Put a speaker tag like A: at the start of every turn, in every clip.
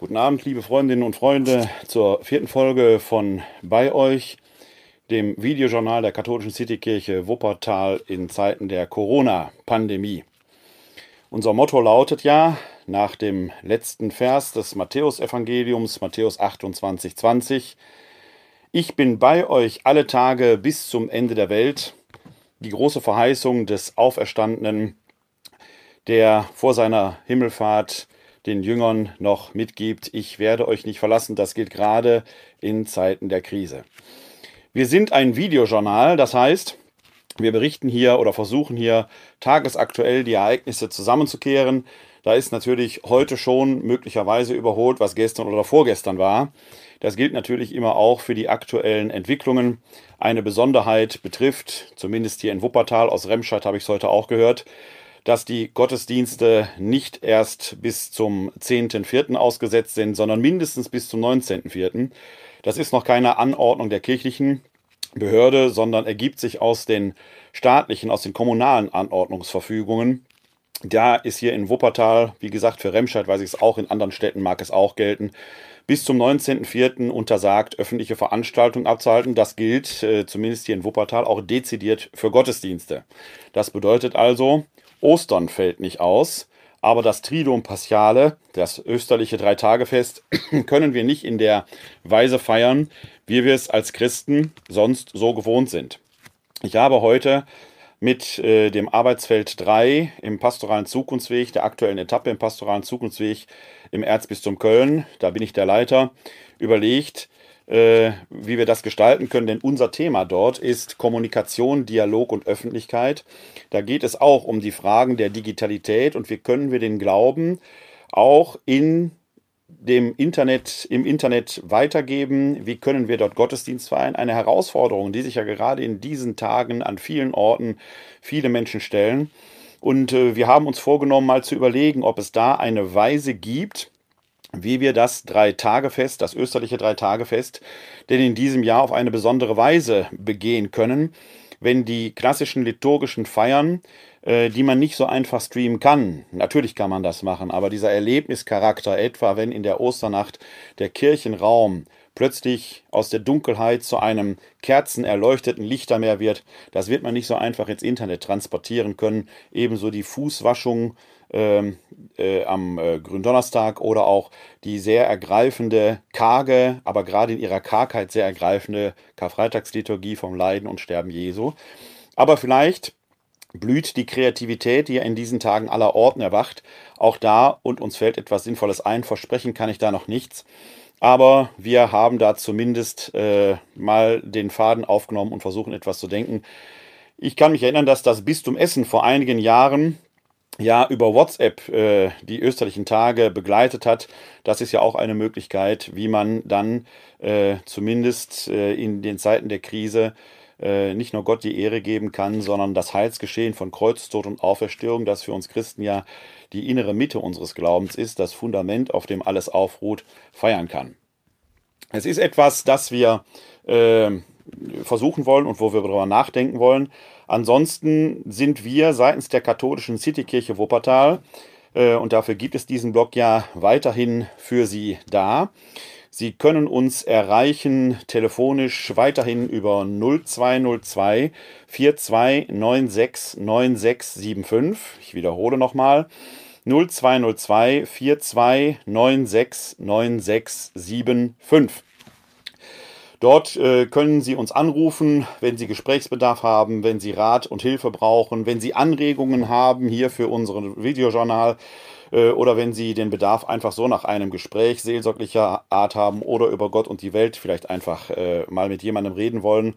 A: Guten Abend, liebe Freundinnen und Freunde, zur vierten Folge von Bei euch, dem Videojournal der katholischen Citykirche Wuppertal in Zeiten der Corona-Pandemie. Unser Motto lautet ja nach dem letzten Vers des Matthäusevangeliums, Matthäus 28, 20, Ich bin bei euch alle Tage bis zum Ende der Welt. Die große Verheißung des Auferstandenen, der vor seiner Himmelfahrt den Jüngern noch mitgibt, ich werde euch nicht verlassen. Das gilt gerade in Zeiten der Krise. Wir sind ein Videojournal, das heißt, wir berichten hier oder versuchen hier tagesaktuell die Ereignisse zusammenzukehren. Da ist natürlich heute schon möglicherweise überholt, was gestern oder vorgestern war. Das gilt natürlich immer auch für die aktuellen Entwicklungen. Eine Besonderheit betrifft, zumindest hier in Wuppertal, aus Remscheid habe ich es heute auch gehört, dass die Gottesdienste nicht erst bis zum 10.04. ausgesetzt sind, sondern mindestens bis zum 19.04. Das ist noch keine Anordnung der kirchlichen Behörde, sondern ergibt sich aus den staatlichen, aus den kommunalen Anordnungsverfügungen. Da ist hier in Wuppertal, wie gesagt, für Remscheid weiß ich es auch, in anderen Städten mag es auch gelten, bis zum 19.04. untersagt, öffentliche Veranstaltungen abzuhalten. Das gilt äh, zumindest hier in Wuppertal auch dezidiert für Gottesdienste. Das bedeutet also, Ostern fällt nicht aus, aber das Triduum Paschale, das österliche Dreitagefest, können wir nicht in der Weise feiern, wie wir es als Christen sonst so gewohnt sind. Ich habe heute mit äh, dem Arbeitsfeld 3 im pastoralen Zukunftsweg, der aktuellen Etappe im pastoralen Zukunftsweg im Erzbistum Köln, da bin ich der Leiter, überlegt, äh, wie wir das gestalten können. Denn unser Thema dort ist Kommunikation, Dialog und Öffentlichkeit. Da geht es auch um die Fragen der Digitalität und wie können wir den Glauben auch in dem Internet, im Internet weitergeben? Wie können wir dort Gottesdienst feiern? Eine Herausforderung, die sich ja gerade in diesen Tagen an vielen Orten viele Menschen stellen. Und äh, wir haben uns vorgenommen, mal zu überlegen, ob es da eine Weise gibt, wie wir das Drei-Tage-Fest, das österliche Drei-Tage-Fest, denn in diesem Jahr auf eine besondere Weise begehen können, wenn die klassischen liturgischen Feiern, äh, die man nicht so einfach streamen kann, natürlich kann man das machen, aber dieser Erlebnischarakter, etwa wenn in der Osternacht der Kirchenraum plötzlich aus der Dunkelheit zu einem kerzenerleuchteten Lichtermeer wird, das wird man nicht so einfach ins Internet transportieren können. Ebenso die Fußwaschung ähm, äh, am äh, Gründonnerstag oder auch die sehr ergreifende, karge, aber gerade in ihrer Kargheit sehr ergreifende Karfreitagsliturgie vom Leiden und Sterben Jesu. Aber vielleicht blüht die Kreativität, die ja in diesen Tagen aller Orten erwacht, auch da und uns fällt etwas Sinnvolles ein. Versprechen kann ich da noch nichts. Aber wir haben da zumindest äh, mal den Faden aufgenommen und versuchen etwas zu denken. Ich kann mich erinnern, dass das Bistum Essen vor einigen Jahren ja über WhatsApp äh, die österlichen Tage begleitet hat. Das ist ja auch eine Möglichkeit, wie man dann äh, zumindest äh, in den Zeiten der Krise äh, nicht nur Gott die Ehre geben kann, sondern das Heilsgeschehen von Kreuztod und Auferstehung, das für uns Christen ja die innere Mitte unseres Glaubens ist, das Fundament, auf dem alles aufruht, feiern kann. Es ist etwas, das wir äh, versuchen wollen und wo wir darüber nachdenken wollen. Ansonsten sind wir seitens der katholischen Citykirche Wuppertal, äh, und dafür gibt es diesen Blog ja weiterhin für Sie da. Sie können uns erreichen telefonisch weiterhin über 0202 4296 9675. Ich wiederhole nochmal. 0202 4296 9675. Dort äh, können Sie uns anrufen, wenn Sie Gesprächsbedarf haben, wenn Sie Rat und Hilfe brauchen, wenn Sie Anregungen haben hier für unseren Videojournal äh, oder wenn Sie den Bedarf einfach so nach einem Gespräch seelsorglicher Art haben oder über Gott und die Welt vielleicht einfach äh, mal mit jemandem reden wollen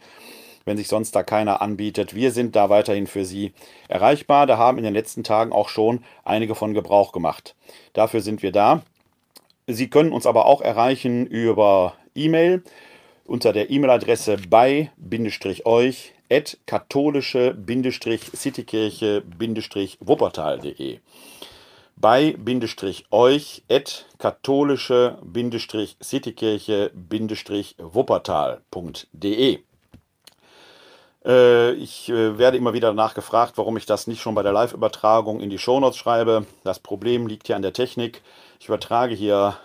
A: wenn sich sonst da keiner anbietet. Wir sind da weiterhin für Sie erreichbar. Da haben in den letzten Tagen auch schon einige von Gebrauch gemacht. Dafür sind wir da. Sie können uns aber auch erreichen über E-Mail unter der E-Mail-Adresse bei-euch at katholische-citykirche-wuppertal.de bei-euch at katholische-citykirche-wuppertal.de äh, ich äh, werde immer wieder nachgefragt, warum ich das nicht schon bei der Live-Übertragung in die Shownotes schreibe. Das Problem liegt hier an der Technik. Ich übertrage hier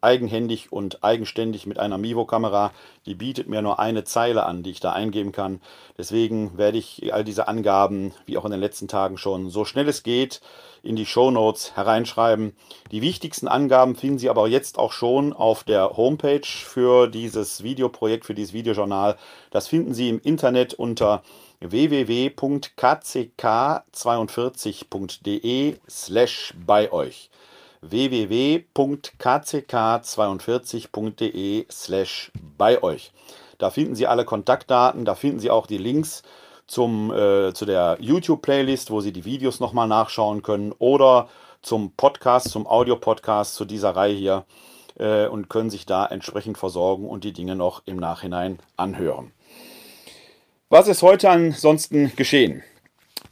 A: eigenhändig und eigenständig mit einer Mivo-Kamera. Die bietet mir nur eine Zeile an, die ich da eingeben kann. Deswegen werde ich all diese Angaben, wie auch in den letzten Tagen schon, so schnell es geht, in die Show Notes hereinschreiben. Die wichtigsten Angaben finden Sie aber jetzt auch schon auf der Homepage für dieses Videoprojekt, für dieses Videojournal. Das finden Sie im Internet unter www.kck42.de slash bei euch www.kck42.de slash bei euch. Da finden Sie alle Kontaktdaten, da finden Sie auch die Links zum, äh, zu der YouTube-Playlist, wo Sie die Videos nochmal nachschauen können oder zum Podcast, zum Audio-Podcast zu dieser Reihe hier äh, und können sich da entsprechend versorgen und die Dinge noch im Nachhinein anhören. Was ist heute ansonsten geschehen?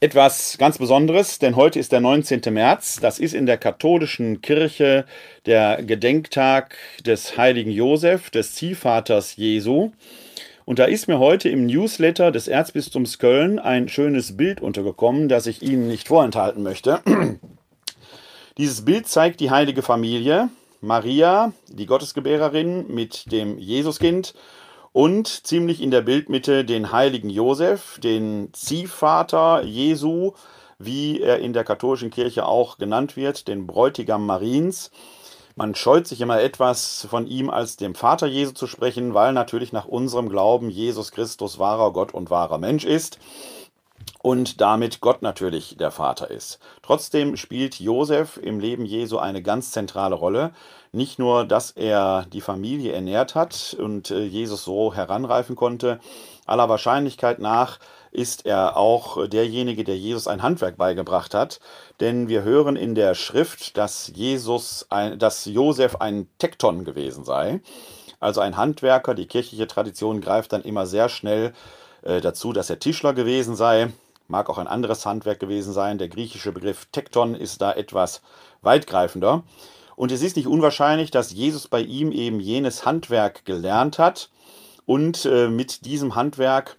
A: Etwas ganz Besonderes, denn heute ist der 19. März. Das ist in der katholischen Kirche der Gedenktag des heiligen Josef, des Ziehvaters Jesu. Und da ist mir heute im Newsletter des Erzbistums Köln ein schönes Bild untergekommen, das ich Ihnen nicht vorenthalten möchte. Dieses Bild zeigt die heilige Familie, Maria, die Gottesgebärerin mit dem Jesuskind und ziemlich in der Bildmitte den heiligen Josef, den Ziehvater Jesu, wie er in der katholischen Kirche auch genannt wird, den Bräutigam Mariens. Man scheut sich immer etwas von ihm als dem Vater Jesu zu sprechen, weil natürlich nach unserem Glauben Jesus Christus wahrer Gott und wahrer Mensch ist und damit Gott natürlich der Vater ist. Trotzdem spielt Josef im Leben Jesu eine ganz zentrale Rolle. Nicht nur, dass er die Familie ernährt hat und äh, Jesus so heranreifen konnte, aller Wahrscheinlichkeit nach ist er auch derjenige, der Jesus ein Handwerk beigebracht hat. Denn wir hören in der Schrift, dass Jesus, ein, dass Josef ein Tekton gewesen sei. Also ein Handwerker. Die kirchliche Tradition greift dann immer sehr schnell äh, dazu, dass er Tischler gewesen sei. Mag auch ein anderes Handwerk gewesen sein. Der griechische Begriff Tekton ist da etwas weitgreifender. Und es ist nicht unwahrscheinlich, dass Jesus bei ihm eben jenes Handwerk gelernt hat und äh, mit diesem Handwerk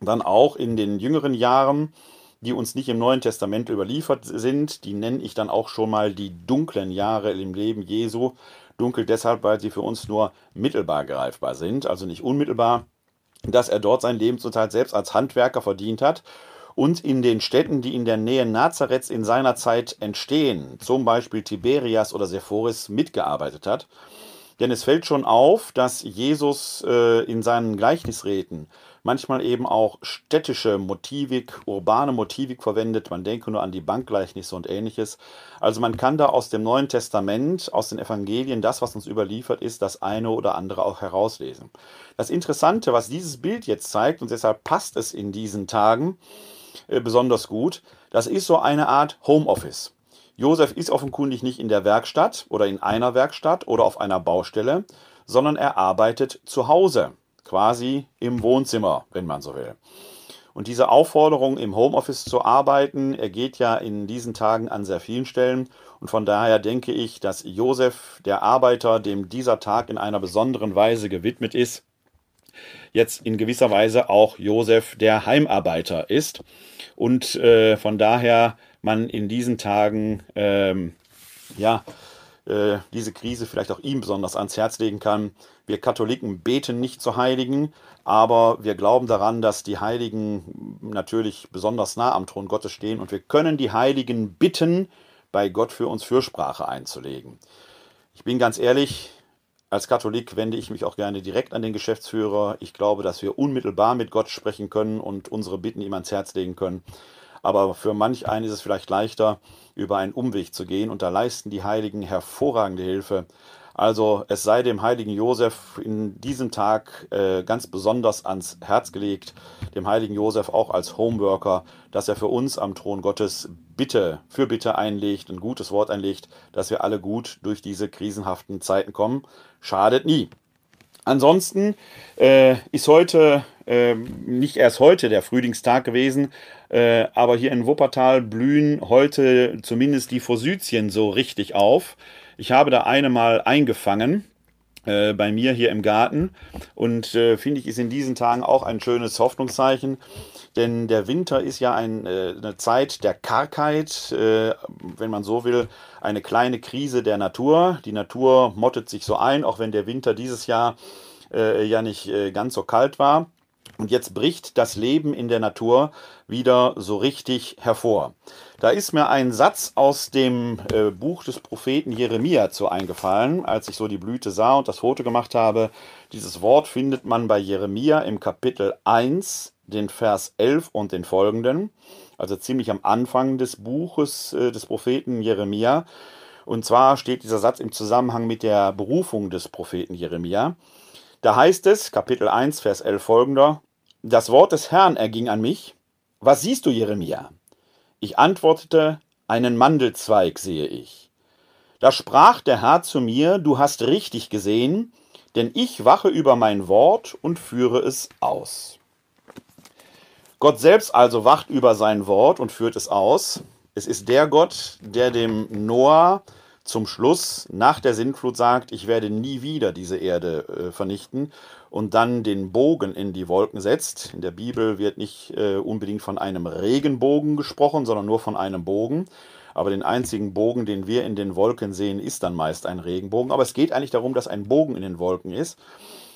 A: dann auch in den jüngeren Jahren, die uns nicht im Neuen Testament überliefert sind, die nenne ich dann auch schon mal die dunklen Jahre im Leben Jesu. Dunkel deshalb, weil sie für uns nur mittelbar greifbar sind, also nicht unmittelbar, dass er dort sein Lebensunterhalt selbst als Handwerker verdient hat und in den Städten, die in der Nähe Nazareths in seiner Zeit entstehen, zum Beispiel Tiberias oder Sephoris, mitgearbeitet hat. Denn es fällt schon auf, dass Jesus äh, in seinen Gleichnisräten manchmal eben auch städtische Motivik, urbane Motivik verwendet. Man denke nur an die Bankgleichnisse und ähnliches. Also man kann da aus dem Neuen Testament, aus den Evangelien, das, was uns überliefert ist, das eine oder andere auch herauslesen. Das Interessante, was dieses Bild jetzt zeigt, und deshalb passt es in diesen Tagen äh, besonders gut, das ist so eine Art Homeoffice. Josef ist offenkundig nicht in der Werkstatt oder in einer Werkstatt oder auf einer Baustelle, sondern er arbeitet zu Hause quasi im Wohnzimmer, wenn man so will. Und diese Aufforderung, im Homeoffice zu arbeiten, ergeht ja in diesen Tagen an sehr vielen Stellen. Und von daher denke ich, dass Josef, der Arbeiter, dem dieser Tag in einer besonderen Weise gewidmet ist, jetzt in gewisser Weise auch Josef, der Heimarbeiter ist. Und äh, von daher man in diesen Tagen ähm, ja, äh, diese Krise vielleicht auch ihm besonders ans Herz legen kann. Wir Katholiken beten nicht zu Heiligen, aber wir glauben daran, dass die Heiligen natürlich besonders nah am Thron Gottes stehen und wir können die Heiligen bitten, bei Gott für uns Fürsprache einzulegen. Ich bin ganz ehrlich, als Katholik wende ich mich auch gerne direkt an den Geschäftsführer. Ich glaube, dass wir unmittelbar mit Gott sprechen können und unsere Bitten ihm ans Herz legen können. Aber für manch einen ist es vielleicht leichter, über einen Umweg zu gehen. Und da leisten die Heiligen hervorragende Hilfe. Also es sei dem heiligen Josef in diesem Tag äh, ganz besonders ans Herz gelegt, dem heiligen Josef auch als Homeworker, dass er für uns am Thron Gottes Bitte für Bitte einlegt, ein gutes Wort einlegt, dass wir alle gut durch diese krisenhaften Zeiten kommen. Schadet nie. Ansonsten äh, ist heute äh, nicht erst heute der Frühlingstag gewesen, äh, aber hier in Wuppertal blühen heute zumindest die Forsythien so richtig auf. Ich habe da eine mal eingefangen. Äh, bei mir hier im Garten. Und äh, finde ich, ist in diesen Tagen auch ein schönes Hoffnungszeichen. Denn der Winter ist ja ein, äh, eine Zeit der Kargheit, äh, wenn man so will, eine kleine Krise der Natur. Die Natur mottet sich so ein, auch wenn der Winter dieses Jahr äh, ja nicht ganz so kalt war. Und jetzt bricht das Leben in der Natur wieder so richtig hervor. Da ist mir ein Satz aus dem äh, Buch des Propheten Jeremia zu eingefallen, als ich so die Blüte sah und das Foto gemacht habe. Dieses Wort findet man bei Jeremia im Kapitel 1, den Vers 11 und den folgenden, also ziemlich am Anfang des Buches äh, des Propheten Jeremia. Und zwar steht dieser Satz im Zusammenhang mit der Berufung des Propheten Jeremia. Da heißt es, Kapitel 1, Vers 11 folgender, das Wort des Herrn erging an mich. Was siehst du, Jeremia? Ich antwortete, einen Mandelzweig sehe ich. Da sprach der Herr zu mir, du hast richtig gesehen, denn ich wache über mein Wort und führe es aus. Gott selbst also wacht über sein Wort und führt es aus. Es ist der Gott, der dem Noah zum Schluss nach der Sintflut sagt, ich werde nie wieder diese Erde äh, vernichten und dann den Bogen in die Wolken setzt. In der Bibel wird nicht äh, unbedingt von einem Regenbogen gesprochen, sondern nur von einem Bogen. Aber den einzigen Bogen, den wir in den Wolken sehen, ist dann meist ein Regenbogen. Aber es geht eigentlich darum, dass ein Bogen in den Wolken ist.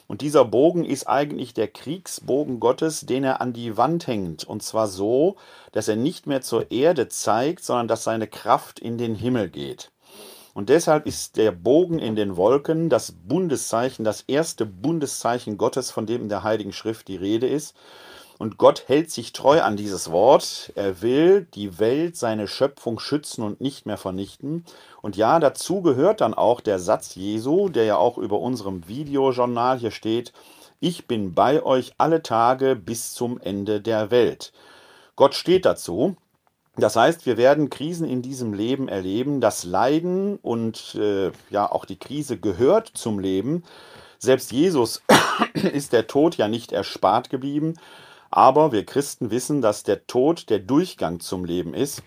A: Und dieser Bogen ist eigentlich der Kriegsbogen Gottes, den er an die Wand hängt. Und zwar so, dass er nicht mehr zur Erde zeigt, sondern dass seine Kraft in den Himmel geht. Und deshalb ist der Bogen in den Wolken das Bundeszeichen, das erste Bundeszeichen Gottes, von dem in der Heiligen Schrift die Rede ist. Und Gott hält sich treu an dieses Wort. Er will die Welt, seine Schöpfung schützen und nicht mehr vernichten. Und ja, dazu gehört dann auch der Satz Jesu, der ja auch über unserem Videojournal hier steht. Ich bin bei euch alle Tage bis zum Ende der Welt. Gott steht dazu. Das heißt, wir werden Krisen in diesem Leben erleben. Das Leiden und äh, ja auch die Krise gehört zum Leben. Selbst Jesus ist der Tod ja nicht erspart geblieben. Aber wir Christen wissen, dass der Tod der Durchgang zum Leben ist,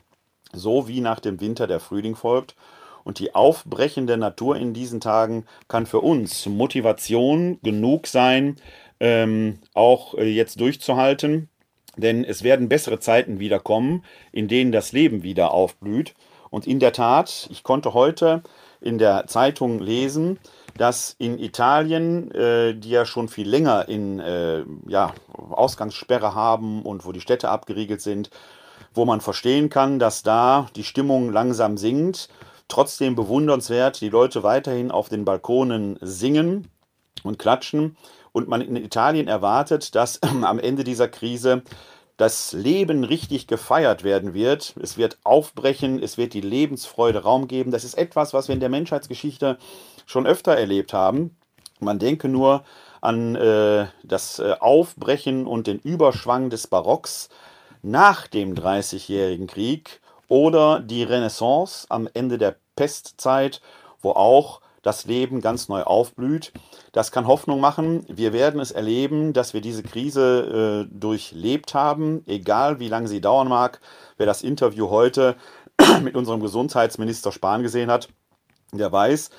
A: so wie nach dem Winter der Frühling folgt. Und die aufbrechende Natur in diesen Tagen kann für uns Motivation genug sein, ähm, auch äh, jetzt durchzuhalten denn es werden bessere Zeiten wieder kommen, in denen das Leben wieder aufblüht. Und in der Tat, ich konnte heute in der Zeitung lesen, dass in Italien, äh, die ja schon viel länger in äh, ja, Ausgangssperre haben und wo die Städte abgeriegelt sind, wo man verstehen kann, dass da die Stimmung langsam sinkt. Trotzdem bewundernswert, die Leute weiterhin auf den Balkonen singen und klatschen und man in Italien erwartet, dass am Ende dieser Krise das Leben richtig gefeiert werden wird. Es wird aufbrechen, es wird die Lebensfreude Raum geben. Das ist etwas, was wir in der Menschheitsgeschichte schon öfter erlebt haben. Man denke nur an äh, das äh, Aufbrechen und den Überschwang des Barocks nach dem Dreißigjährigen Krieg oder die Renaissance am Ende der Pestzeit, wo auch das Leben ganz neu aufblüht. Das kann Hoffnung machen. Wir werden es erleben, dass wir diese Krise äh, durchlebt haben, egal wie lange sie dauern mag. Wer das Interview heute mit unserem Gesundheitsminister Spahn gesehen hat, der weiß,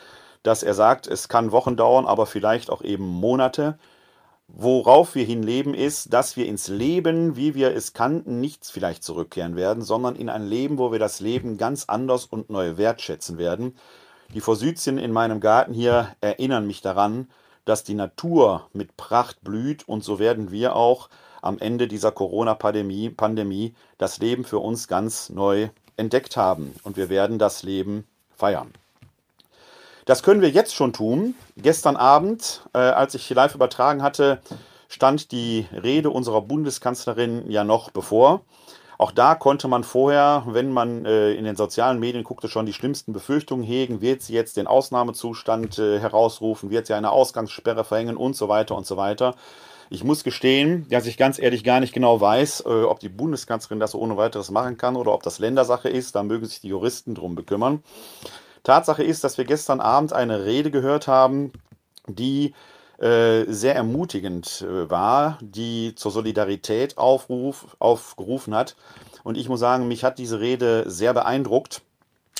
A: dass er sagt, es kann Wochen dauern, aber vielleicht auch eben Monate. Worauf wir hinleben ist, dass wir ins Leben, wie wir es kannten, nichts vielleicht zurückkehren werden, sondern in ein Leben, wo wir das Leben ganz anders und neu wertschätzen werden. Die Forsythien in meinem Garten hier erinnern mich daran, dass die Natur mit Pracht blüht und so werden wir auch am Ende dieser Corona-Pandemie Pandemie das Leben für uns ganz neu entdeckt haben und wir werden das Leben feiern. Das können wir jetzt schon tun. Gestern Abend, äh, als ich live übertragen hatte, stand die Rede unserer Bundeskanzlerin ja noch bevor. Auch da konnte man vorher, wenn man äh, in den sozialen Medien guckte, schon die schlimmsten Befürchtungen hegen. Wird sie jetzt den Ausnahmezustand äh, herausrufen? Wird sie eine Ausgangssperre verhängen? Und so weiter und so weiter. Ich muss gestehen, dass ich ganz ehrlich gar nicht genau weiß, äh, ob die Bundeskanzlerin das ohne weiteres machen kann oder ob das Ländersache ist. Da mögen sich die Juristen drum bekümmern. Tatsache ist, dass wir gestern Abend eine Rede gehört haben, die sehr ermutigend äh, war, die zur Solidarität aufruf, aufgerufen hat. Und ich muss sagen, mich hat diese Rede sehr beeindruckt,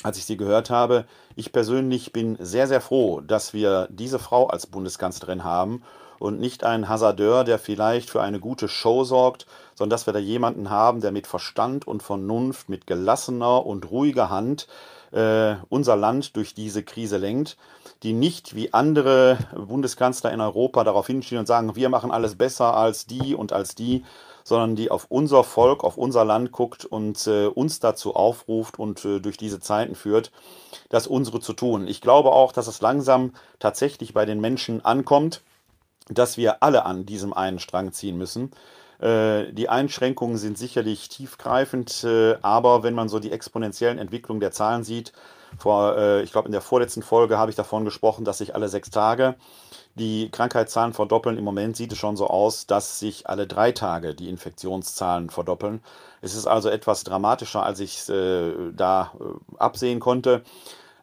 A: als ich sie gehört habe. Ich persönlich bin sehr, sehr froh, dass wir diese Frau als Bundeskanzlerin haben und nicht einen Hasardeur, der vielleicht für eine gute Show sorgt, sondern dass wir da jemanden haben, der mit Verstand und Vernunft, mit gelassener und ruhiger Hand äh, unser Land durch diese Krise lenkt, die nicht wie andere Bundeskanzler in Europa darauf hinstehen und sagen, wir machen alles besser als die und als die, sondern die auf unser Volk, auf unser Land guckt und äh, uns dazu aufruft und äh, durch diese Zeiten führt, das unsere zu tun. Ich glaube auch, dass es langsam tatsächlich bei den Menschen ankommt, dass wir alle an diesem einen Strang ziehen müssen. Äh, die Einschränkungen sind sicherlich tiefgreifend, äh, aber wenn man so die exponentiellen Entwicklungen der Zahlen sieht, vor, äh, ich glaube, in der vorletzten Folge habe ich davon gesprochen, dass sich alle sechs Tage die Krankheitszahlen verdoppeln. Im Moment sieht es schon so aus, dass sich alle drei Tage die Infektionszahlen verdoppeln. Es ist also etwas dramatischer, als ich äh, da absehen konnte.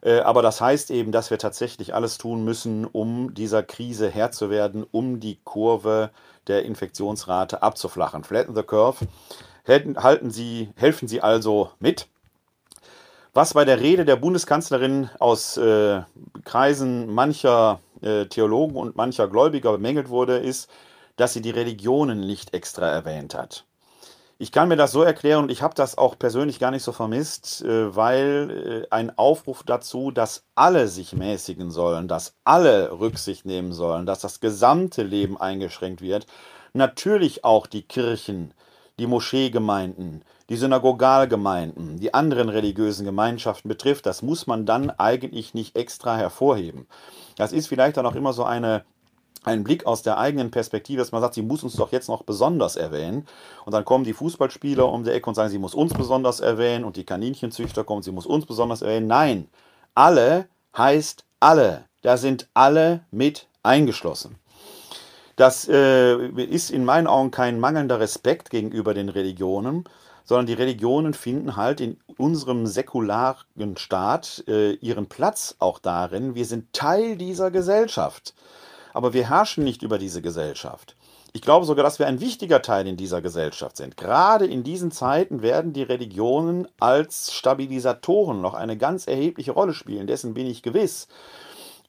A: Äh, aber das heißt eben, dass wir tatsächlich alles tun müssen, um dieser Krise Herr zu werden, um die Kurve der Infektionsrate abzuflachen. Flatten the curve. Halten Sie, helfen Sie also mit. Was bei der Rede der Bundeskanzlerin aus äh, Kreisen mancher äh, Theologen und mancher Gläubiger bemängelt wurde, ist, dass sie die Religionen nicht extra erwähnt hat. Ich kann mir das so erklären und ich habe das auch persönlich gar nicht so vermisst, äh, weil äh, ein Aufruf dazu, dass alle sich mäßigen sollen, dass alle Rücksicht nehmen sollen, dass das gesamte Leben eingeschränkt wird, natürlich auch die Kirchen, die Moscheegemeinden, die Synagogalgemeinden, die anderen religiösen Gemeinschaften betrifft, das muss man dann eigentlich nicht extra hervorheben. Das ist vielleicht dann auch immer so eine ein Blick aus der eigenen Perspektive, dass man sagt, sie muss uns doch jetzt noch besonders erwähnen. Und dann kommen die Fußballspieler um die Ecke und sagen, sie muss uns besonders erwähnen. Und die Kaninchenzüchter kommen, sie muss uns besonders erwähnen. Nein, alle heißt alle. Da sind alle mit eingeschlossen. Das äh, ist in meinen Augen kein mangelnder Respekt gegenüber den Religionen, sondern die Religionen finden halt in unserem säkularen Staat äh, ihren Platz auch darin. Wir sind Teil dieser Gesellschaft aber wir herrschen nicht über diese Gesellschaft. Ich glaube sogar, dass wir ein wichtiger Teil in dieser Gesellschaft sind. Gerade in diesen Zeiten werden die Religionen als Stabilisatoren noch eine ganz erhebliche Rolle spielen. Dessen bin ich gewiss.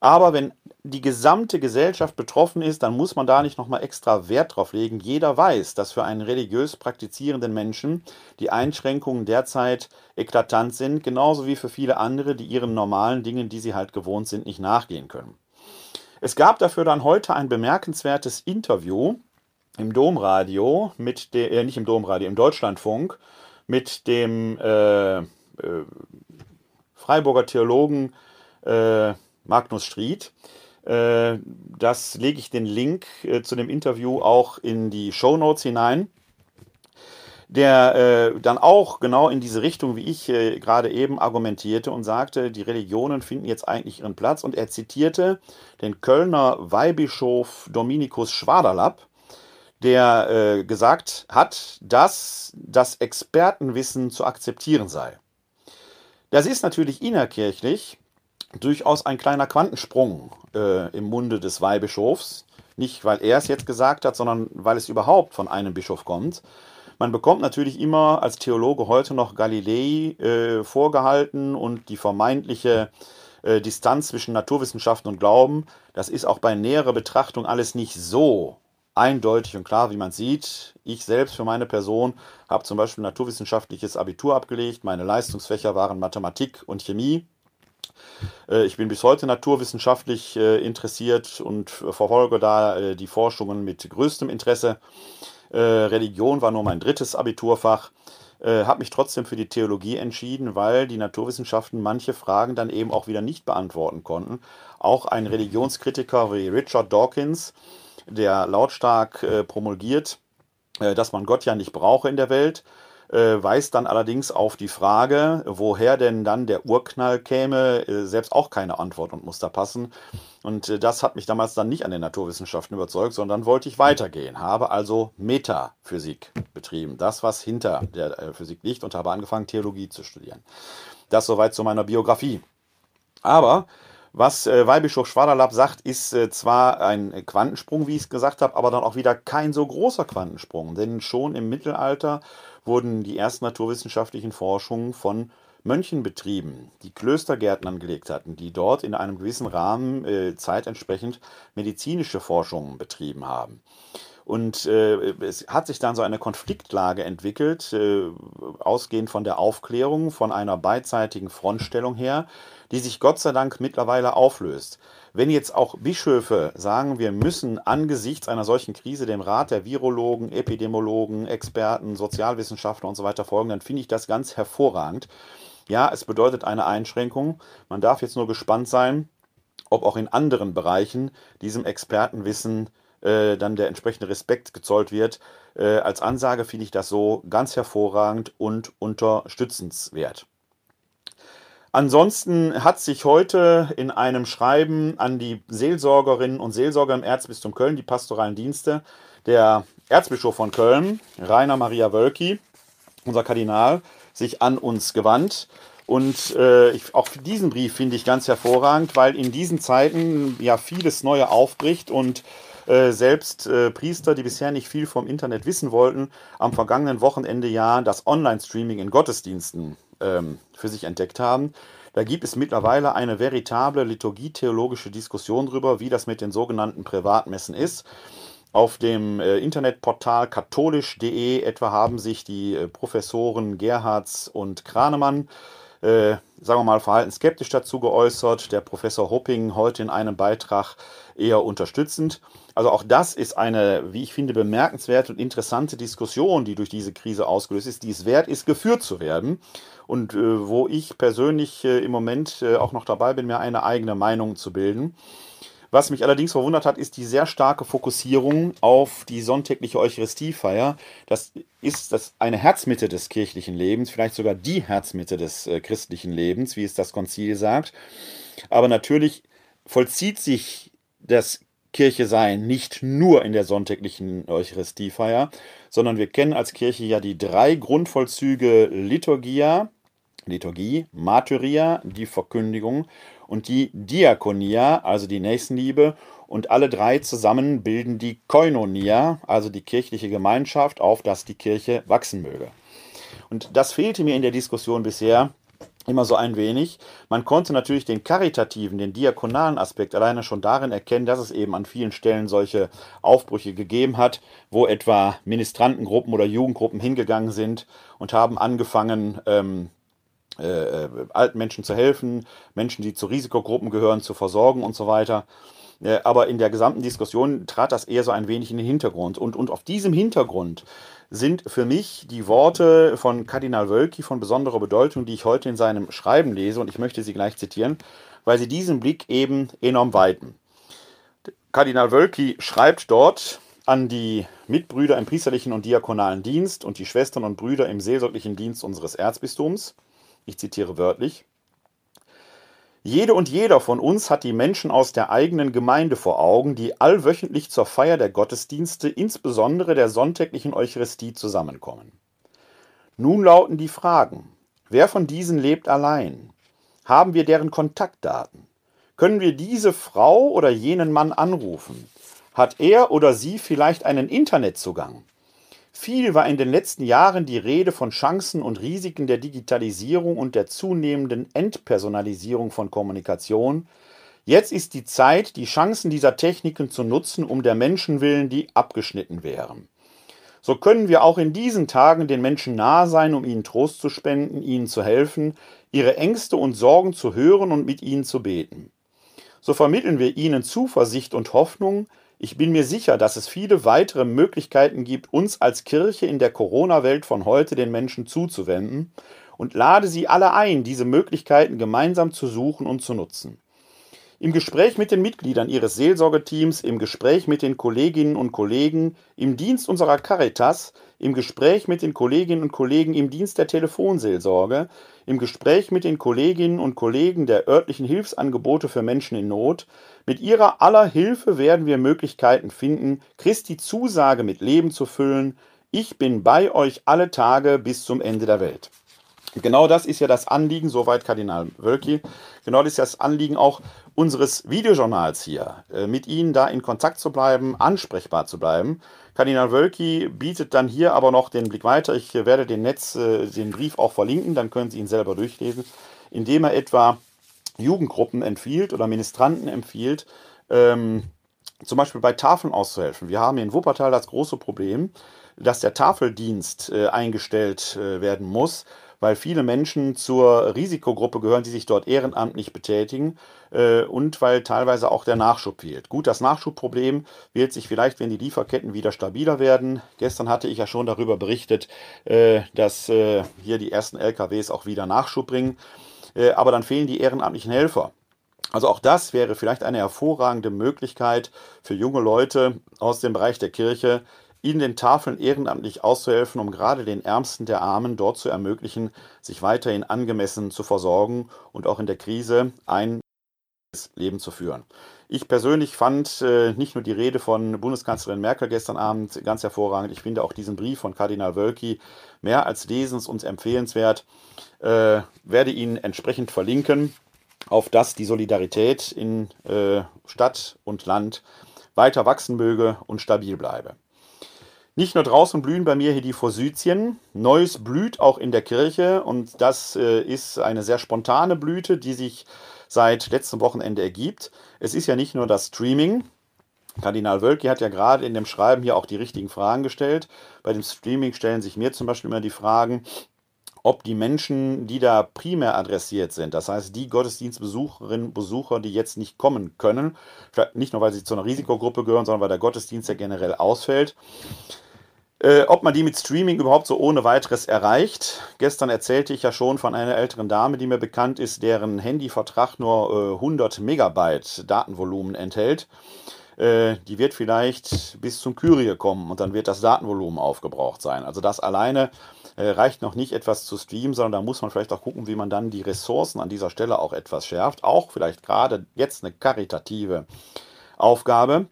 A: Aber wenn die gesamte Gesellschaft betroffen ist, dann muss man da nicht nochmal extra Wert drauf legen. Jeder weiß, dass für einen religiös praktizierenden Menschen die Einschränkungen derzeit eklatant sind, genauso wie für viele andere, die ihren normalen Dingen, die sie halt gewohnt sind, nicht nachgehen können. Es gab dafür dann heute ein bemerkenswertes Interview im Domradio mit der, äh, nicht im Domradio, im Deutschlandfunk mit dem äh, äh, Freiburger Theologen äh, Magnus Stried. Äh, das lege ich den Link äh, zu dem Interview auch in die Show Notes hinein der äh, dann auch genau in diese Richtung, wie ich äh, gerade eben argumentierte und sagte, die Religionen finden jetzt eigentlich ihren Platz. Und er zitierte den Kölner Weihbischof Dominikus Schwaderlapp, der äh, gesagt hat, dass das Expertenwissen zu akzeptieren sei. Das ist natürlich innerkirchlich durchaus ein kleiner Quantensprung äh, im Munde des Weihbischofs. Nicht, weil er es jetzt gesagt hat, sondern weil es überhaupt von einem Bischof kommt. Man bekommt natürlich immer als Theologe heute noch Galilei äh, vorgehalten und die vermeintliche äh, Distanz zwischen Naturwissenschaften und Glauben. Das ist auch bei näherer Betrachtung alles nicht so eindeutig und klar, wie man sieht. Ich selbst für meine Person habe zum Beispiel naturwissenschaftliches Abitur abgelegt. Meine Leistungsfächer waren Mathematik und Chemie. Äh, ich bin bis heute naturwissenschaftlich äh, interessiert und verfolge da äh, die Forschungen mit größtem Interesse. Äh, Religion war nur mein drittes Abiturfach. Äh, habe mich trotzdem für die Theologie entschieden, weil die Naturwissenschaften manche Fragen dann eben auch wieder nicht beantworten konnten. Auch ein Religionskritiker wie Richard Dawkins, der lautstark äh, promulgiert, äh, dass man Gott ja nicht brauche in der Welt, weist dann allerdings auf die Frage, woher denn dann der Urknall käme, äh, selbst auch keine Antwort und muss da passen. Und äh, das hat mich damals dann nicht an den Naturwissenschaften überzeugt, sondern wollte ich weitergehen. Habe also Metaphysik betrieben, das, was hinter der äh, Physik liegt, und habe angefangen, Theologie zu studieren. Das soweit zu meiner Biografie. Aber was äh, Weihbischof Schwaderlapp sagt, ist äh, zwar ein Quantensprung, wie ich es gesagt habe, aber dann auch wieder kein so großer Quantensprung. Denn schon im Mittelalter wurden die ersten naturwissenschaftlichen Forschungen von Mönchen betrieben, die Klöstergärten angelegt hatten, die dort in einem gewissen Rahmen äh, zeitentsprechend medizinische Forschungen betrieben haben. Und äh, es hat sich dann so eine Konfliktlage entwickelt, äh, ausgehend von der Aufklärung, von einer beidseitigen Frontstellung her, die sich Gott sei Dank mittlerweile auflöst. Wenn jetzt auch Bischöfe sagen, wir müssen angesichts einer solchen Krise dem Rat der Virologen, Epidemiologen, Experten, Sozialwissenschaftler und so weiter folgen, dann finde ich das ganz hervorragend. Ja, es bedeutet eine Einschränkung. Man darf jetzt nur gespannt sein, ob auch in anderen Bereichen diesem Expertenwissen äh, dann der entsprechende Respekt gezollt wird. Äh, als Ansage finde ich das so ganz hervorragend und unterstützenswert. Ansonsten hat sich heute in einem Schreiben an die Seelsorgerinnen und Seelsorger im Erzbistum Köln, die pastoralen Dienste, der Erzbischof von Köln, Rainer Maria Wölki, unser Kardinal, sich an uns gewandt. Und äh, ich, auch diesen Brief finde ich ganz hervorragend, weil in diesen Zeiten ja vieles Neue aufbricht und äh, selbst äh, Priester, die bisher nicht viel vom Internet wissen wollten, am vergangenen Wochenende ja das Online-Streaming in Gottesdiensten ähm, für sich entdeckt haben. Da gibt es mittlerweile eine veritable liturgietheologische Diskussion darüber, wie das mit den sogenannten Privatmessen ist. Auf dem äh, Internetportal katholisch.de etwa haben sich die äh, Professoren Gerhards und Kranemann äh, sagen wir mal, verhalten skeptisch dazu geäußert. Der Professor Hopping heute in einem Beitrag eher unterstützend. Also auch das ist eine, wie ich finde, bemerkenswerte und interessante Diskussion, die durch diese Krise ausgelöst ist, die es wert ist, geführt zu werden. Und äh, wo ich persönlich äh, im Moment äh, auch noch dabei bin, mir eine eigene Meinung zu bilden. Was mich allerdings verwundert hat, ist die sehr starke Fokussierung auf die sonntägliche Eucharistiefeier. Das ist das eine Herzmitte des kirchlichen Lebens, vielleicht sogar die Herzmitte des äh, christlichen Lebens, wie es das Konzil sagt. Aber natürlich vollzieht sich das Kirche sein nicht nur in der sonntäglichen Eucharistiefeier, sondern wir kennen als Kirche ja die drei Grundvollzüge Liturgia, Liturgie, Martyria, die Verkündigung und die Diakonia, also die Nächstenliebe. Und alle drei zusammen bilden die Koinonia, also die kirchliche Gemeinschaft, auf dass die Kirche wachsen möge. Und das fehlte mir in der Diskussion bisher immer so ein wenig. Man konnte natürlich den karitativen, den diakonalen Aspekt alleine schon darin erkennen, dass es eben an vielen Stellen solche Aufbrüche gegeben hat, wo etwa Ministrantengruppen oder Jugendgruppen hingegangen sind und haben angefangen, ähm, äh, äh, alten Menschen zu helfen, Menschen, die zu Risikogruppen gehören, zu versorgen und so weiter. Äh, aber in der gesamten Diskussion trat das eher so ein wenig in den Hintergrund. Und, und auf diesem Hintergrund sind für mich die Worte von Kardinal Wölki von besonderer Bedeutung, die ich heute in seinem Schreiben lese, und ich möchte sie gleich zitieren, weil sie diesen Blick eben enorm weiten. Kardinal Wölki schreibt dort an die Mitbrüder im priesterlichen und diakonalen Dienst und die Schwestern und Brüder im seelsorglichen Dienst unseres Erzbistums. Ich zitiere wörtlich. Jede und jeder von uns hat die Menschen aus der eigenen Gemeinde vor Augen, die allwöchentlich zur Feier der Gottesdienste, insbesondere der sonntäglichen Eucharistie, zusammenkommen. Nun lauten die Fragen. Wer von diesen lebt allein? Haben wir deren Kontaktdaten? Können wir diese Frau oder jenen Mann anrufen? Hat er oder sie vielleicht einen Internetzugang? Viel war in den letzten Jahren die Rede von Chancen und Risiken der Digitalisierung und der zunehmenden Entpersonalisierung von Kommunikation. Jetzt ist die Zeit, die Chancen dieser Techniken zu nutzen, um der Menschen willen, die abgeschnitten wären. So können wir auch in diesen Tagen den Menschen nahe sein, um ihnen Trost zu spenden, ihnen zu helfen, ihre Ängste und Sorgen zu hören und mit ihnen zu beten. So vermitteln wir ihnen Zuversicht und Hoffnung, ich bin mir sicher, dass es viele weitere Möglichkeiten gibt, uns als Kirche in der Corona-Welt von heute den Menschen zuzuwenden und lade sie alle ein, diese Möglichkeiten gemeinsam zu suchen und zu nutzen. Im Gespräch mit den Mitgliedern Ihres Seelsorgeteams, im Gespräch mit den Kolleginnen und Kollegen, im Dienst unserer Caritas, im Gespräch mit den Kolleginnen und Kollegen im Dienst der Telefonseelsorge, im Gespräch mit den Kolleginnen und Kollegen der örtlichen Hilfsangebote für Menschen in Not, mit ihrer aller Hilfe werden wir Möglichkeiten finden, Christi Zusage mit Leben zu füllen. Ich bin bei euch alle Tage bis zum Ende der Welt. Genau das ist ja das Anliegen, soweit Kardinal Wölki, genau das ist ja das Anliegen auch unseres Videojournals hier, äh, mit Ihnen da in Kontakt zu bleiben, ansprechbar zu bleiben. Kardinal Wölki bietet dann hier aber noch den Blick weiter. Ich werde den Netz, äh, den Brief auch verlinken, dann können Sie ihn selber durchlesen, indem er etwa Jugendgruppen empfiehlt oder Ministranten empfiehlt, ähm, zum Beispiel bei Tafeln auszuhelfen. Wir haben in Wuppertal das große Problem, dass der Tafeldienst äh, eingestellt äh, werden muss weil viele Menschen zur Risikogruppe gehören, die sich dort ehrenamtlich betätigen äh, und weil teilweise auch der Nachschub fehlt. Gut, das Nachschubproblem wird sich vielleicht, wenn die Lieferketten wieder stabiler werden. Gestern hatte ich ja schon darüber berichtet, äh, dass äh, hier die ersten LKWs auch wieder Nachschub bringen. Äh, aber dann fehlen die ehrenamtlichen Helfer. Also auch das wäre vielleicht eine hervorragende Möglichkeit für junge Leute aus dem Bereich der Kirche, ihnen den Tafeln ehrenamtlich auszuhelfen, um gerade den Ärmsten der Armen dort zu ermöglichen, sich weiterhin angemessen zu versorgen und auch in der Krise ein Leben zu führen. Ich persönlich fand äh, nicht nur die Rede von Bundeskanzlerin Merkel gestern Abend ganz hervorragend, ich finde auch diesen Brief von Kardinal Wölki mehr als lesens- und empfehlenswert, äh, werde ihn entsprechend verlinken, auf dass die Solidarität in äh, Stadt und Land weiter wachsen möge und stabil bleibe. Nicht nur draußen blühen bei mir hier die Forsythien, Neues blüht auch in der Kirche und das äh, ist eine sehr spontane Blüte, die sich seit letztem Wochenende ergibt. Es ist ja nicht nur das Streaming. Kardinal Wölki hat ja gerade in dem Schreiben hier auch die richtigen Fragen gestellt. Bei dem Streaming stellen sich mir zum Beispiel immer die Fragen, ob die Menschen, die da primär adressiert sind, das heißt die Gottesdienstbesucherinnen und Besucher, die jetzt nicht kommen können, nicht nur weil sie zu einer Risikogruppe gehören, sondern weil der Gottesdienst ja generell ausfällt, äh, ob man die mit Streaming überhaupt so ohne weiteres erreicht. Gestern erzählte ich ja schon von einer älteren Dame, die mir bekannt ist, deren Handyvertrag nur äh, 100 Megabyte Datenvolumen enthält. Äh, die wird vielleicht bis zum Kyrie kommen und dann wird das Datenvolumen aufgebraucht sein. Also das alleine äh, reicht noch nicht etwas zu streamen, sondern da muss man vielleicht auch gucken, wie man dann die Ressourcen an dieser Stelle auch etwas schärft. Auch vielleicht gerade jetzt eine karitative Aufgabe.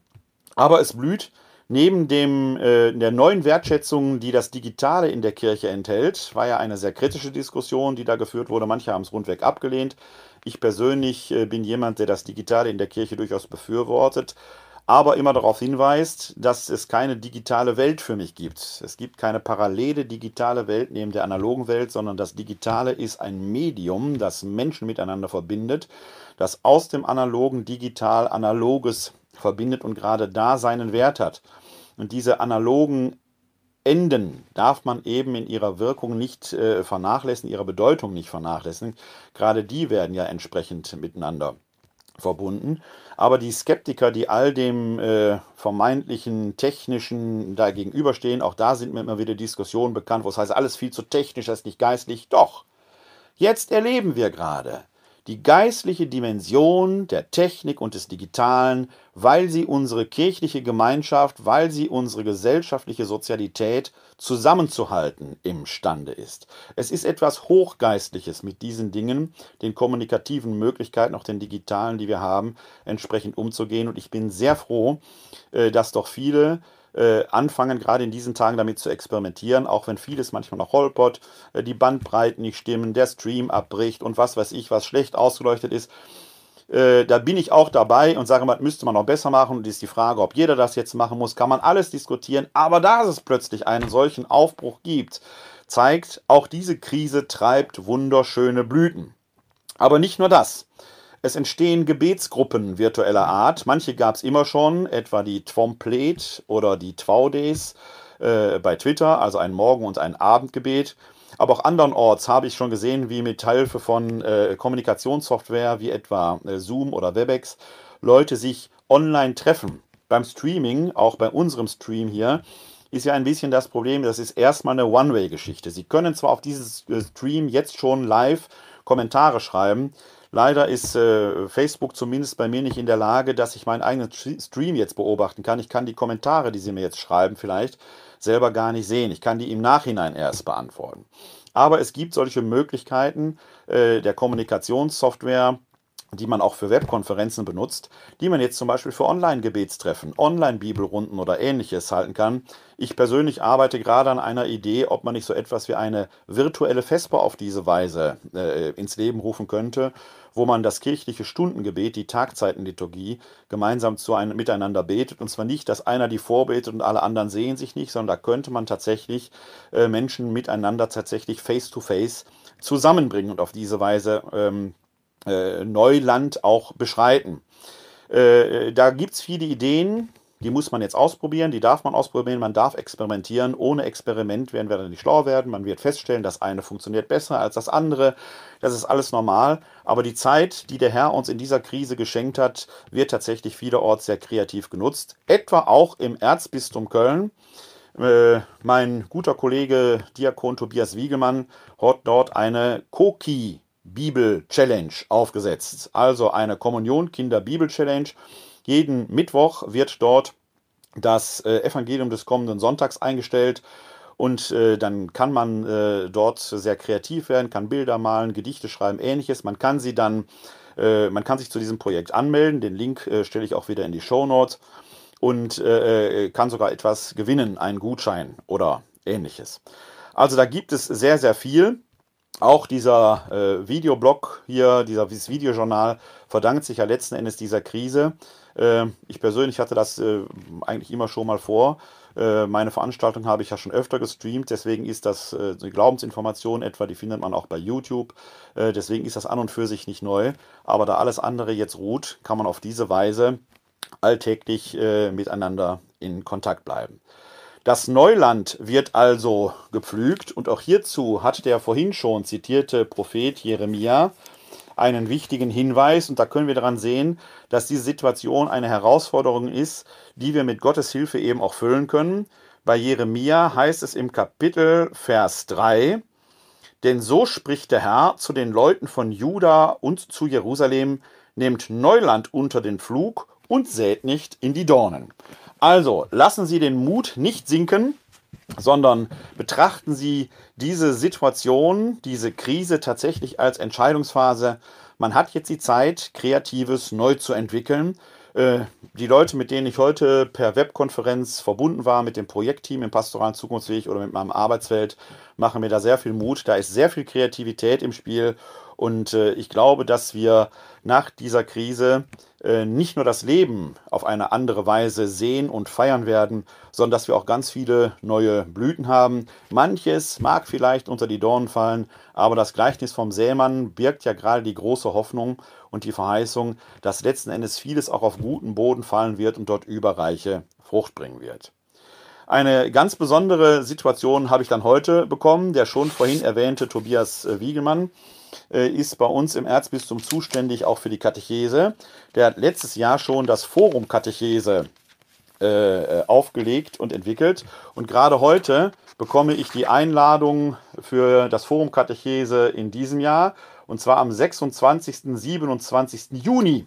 A: Aber es blüht Neben dem, äh, der neuen Wertschätzung, die das Digitale in der Kirche enthält, war ja eine sehr kritische Diskussion, die da geführt wurde. Manche haben es rundweg abgelehnt. Ich persönlich äh, bin jemand, der das Digitale in der Kirche durchaus befürwortet, aber immer darauf hinweist, dass es keine digitale Welt für mich gibt. Es gibt keine parallele digitale Welt neben der analogen Welt, sondern das Digitale ist ein Medium, das Menschen miteinander verbindet, das aus dem analogen digital analoges verbindet und gerade da seinen Wert hat. Und diese analogen Enden darf man eben in ihrer Wirkung nicht äh, vernachlässigen, ihrer Bedeutung nicht vernachlässigen. Gerade die werden ja entsprechend miteinander verbunden. Aber die Skeptiker, die all dem äh, vermeintlichen technischen da gegenüberstehen, auch da sind mir immer wieder Diskussionen bekannt, wo es heißt, alles viel zu technisch, das ist nicht geistlich. Doch, jetzt erleben wir gerade, die geistliche Dimension der Technik und des Digitalen, weil sie unsere kirchliche Gemeinschaft, weil sie unsere gesellschaftliche Sozialität zusammenzuhalten imstande ist. Es ist etwas Hochgeistliches mit diesen Dingen, den kommunikativen Möglichkeiten, auch den digitalen, die wir haben, entsprechend umzugehen. Und ich bin sehr froh, äh, dass doch viele äh, anfangen, gerade in diesen Tagen damit zu experimentieren, auch wenn vieles manchmal noch holpert, äh, die Bandbreiten nicht stimmen, der Stream abbricht und was weiß ich, was schlecht ausgeleuchtet ist. Äh, da bin ich auch dabei und sage, was müsste man noch besser machen. Und ist die Frage, ob jeder das jetzt machen muss, kann man alles diskutieren. Aber da es plötzlich einen solchen Aufbruch gibt, zeigt, auch diese Krise treibt wunderschöne Blüten. Aber nicht nur das. Es entstehen Gebetsgruppen virtueller Art. Manche gab es immer schon, etwa die Twomplet oder die Twaudes äh, bei Twitter, also ein Morgen- und ein Abendgebet. Aber auch andernorts habe ich schon gesehen, wie mit Hilfe von äh, Kommunikationssoftware wie etwa äh, Zoom oder Webex Leute sich online treffen. Beim Streaming, auch bei unserem Stream hier, ist ja ein bisschen das Problem, das ist erstmal eine One-Way-Geschichte. Sie können zwar auf dieses äh, Stream jetzt schon live Kommentare schreiben, Leider ist äh, Facebook zumindest bei mir nicht in der Lage, dass ich meinen eigenen Stream jetzt beobachten kann. Ich kann die Kommentare, die Sie mir jetzt schreiben, vielleicht selber gar nicht sehen. Ich kann die im Nachhinein erst beantworten. Aber es gibt solche Möglichkeiten äh, der Kommunikationssoftware, die man auch für Webkonferenzen benutzt, die man jetzt zum Beispiel für Online-Gebetstreffen, Online-Bibelrunden oder ähnliches halten kann. Ich persönlich arbeite gerade an einer Idee, ob man nicht so etwas wie eine virtuelle Vesper auf diese Weise äh, ins Leben rufen könnte, wo man das kirchliche Stundengebet, die Tagzeitenliturgie, gemeinsam zu einem, miteinander betet. Und zwar nicht, dass einer die vorbetet und alle anderen sehen sich nicht, sondern da könnte man tatsächlich äh, Menschen miteinander tatsächlich face-to-face -face zusammenbringen und auf diese Weise ähm, äh, Neuland auch beschreiten. Äh, da gibt es viele Ideen, die muss man jetzt ausprobieren, die darf man ausprobieren, man darf experimentieren. Ohne Experiment werden wir dann nicht schlau werden. Man wird feststellen, das eine funktioniert besser als das andere. Das ist alles normal. Aber die Zeit, die der Herr uns in dieser Krise geschenkt hat, wird tatsächlich vielerorts sehr kreativ genutzt. Etwa auch im Erzbistum Köln. Äh, mein guter Kollege Diakon Tobias Wiegemann hat dort eine Koki Bibel Challenge aufgesetzt. Also eine Kommunion Kinder Bibel Challenge. Jeden Mittwoch wird dort das äh, Evangelium des kommenden Sonntags eingestellt und äh, dann kann man äh, dort sehr kreativ werden, kann Bilder malen, Gedichte schreiben, ähnliches. Man kann sie dann, man kann sich zu diesem Projekt anmelden. Den Link stelle ich auch wieder in die Show Notes und kann sogar etwas gewinnen, einen Gutschein oder ähnliches. Also da gibt es sehr, sehr viel. Auch dieser äh, Videoblog hier, dieser, dieses Videojournal verdankt sich ja letzten Endes dieser Krise. Äh, ich persönlich hatte das äh, eigentlich immer schon mal vor. Äh, meine Veranstaltung habe ich ja schon öfter gestreamt, deswegen ist das äh, die Glaubensinformation etwa, die findet man auch bei YouTube. Äh, deswegen ist das an und für sich nicht neu. Aber da alles andere jetzt ruht, kann man auf diese Weise alltäglich miteinander in Kontakt bleiben. Das Neuland wird also gepflügt und auch hierzu hat der vorhin schon zitierte Prophet Jeremia einen wichtigen Hinweis und da können wir daran sehen, dass diese Situation eine Herausforderung ist, die wir mit Gottes Hilfe eben auch füllen können. Bei Jeremia heißt es im Kapitel Vers 3, denn so spricht der Herr zu den Leuten von Juda und zu Jerusalem, nehmt Neuland unter den Flug und sät nicht in die Dornen. Also lassen Sie den Mut nicht sinken, sondern betrachten Sie diese Situation, diese Krise tatsächlich als Entscheidungsphase. Man hat jetzt die Zeit, Kreatives neu zu entwickeln. Äh, die Leute, mit denen ich heute per Webkonferenz verbunden war, mit dem Projektteam im Pastoralen Zukunftsweg oder mit meinem Arbeitsfeld, machen mir da sehr viel Mut. Da ist sehr viel Kreativität im Spiel und äh, ich glaube, dass wir nach dieser Krise äh, nicht nur das Leben auf eine andere Weise sehen und feiern werden, sondern dass wir auch ganz viele neue Blüten haben. Manches mag vielleicht unter die Dornen fallen, aber das Gleichnis vom Sämann birgt ja gerade die große Hoffnung und die Verheißung, dass letzten Endes vieles auch auf guten Boden fallen wird und dort überreiche Frucht bringen wird. Eine ganz besondere Situation habe ich dann heute bekommen. Der schon vorhin erwähnte Tobias äh, Wiegelmann äh, ist bei uns im Erzbistum zuständig auch für die Katechese. Der hat letztes Jahr schon das Forum Katechese äh, aufgelegt und entwickelt. Und gerade heute bekomme ich die Einladung für das Forum Katechese in diesem Jahr. Und zwar am 26. 27. Juni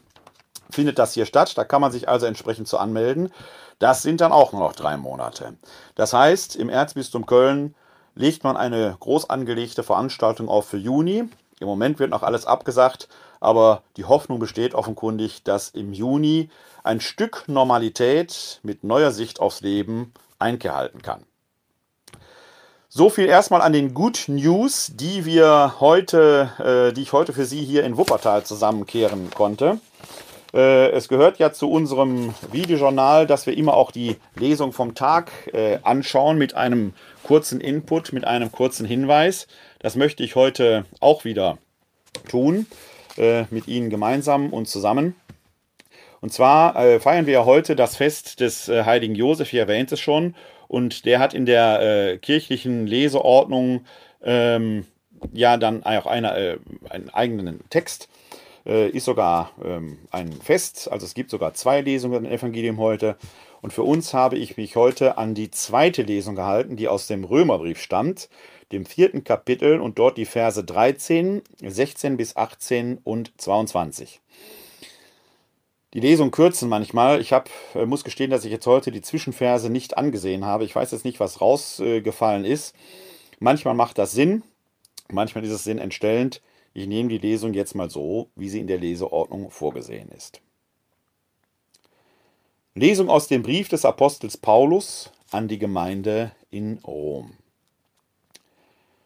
A: findet das hier statt. Da kann man sich also entsprechend zu anmelden. Das sind dann auch nur noch drei Monate. Das heißt, im Erzbistum Köln legt man eine groß angelegte Veranstaltung auf für Juni. Im Moment wird noch alles abgesagt, aber die Hoffnung besteht offenkundig, dass im Juni ein Stück Normalität mit neuer Sicht aufs Leben Einkehr halten kann. So viel erstmal an den Good News, die wir heute, äh, die ich heute für Sie hier in Wuppertal zusammenkehren konnte. Äh, es gehört ja zu unserem Videojournal, dass wir immer auch die Lesung vom Tag äh, anschauen mit einem kurzen Input, mit einem kurzen Hinweis. Das möchte ich heute auch wieder tun, äh, mit Ihnen gemeinsam und zusammen. Und zwar äh, feiern wir heute das Fest des äh, heiligen Josef, ich erwähnte es schon, und der hat in der äh, kirchlichen Leseordnung ähm, ja dann auch eine, äh, einen eigenen Text. Äh, ist sogar ähm, ein Fest, also es gibt sogar zwei Lesungen im Evangelium heute. Und für uns habe ich mich heute an die zweite Lesung gehalten, die aus dem Römerbrief stammt dem vierten Kapitel und dort die Verse 13, 16 bis 18 und 22. Die Lesung kürzen manchmal. Ich hab, äh, muss gestehen, dass ich jetzt heute die Zwischenverse nicht angesehen habe. Ich weiß jetzt nicht, was rausgefallen ist. Manchmal macht das Sinn, manchmal ist es sinnentstellend. Ich nehme die Lesung jetzt mal so, wie sie in der Leseordnung vorgesehen ist. Lesung aus dem Brief des Apostels Paulus an die Gemeinde in Rom.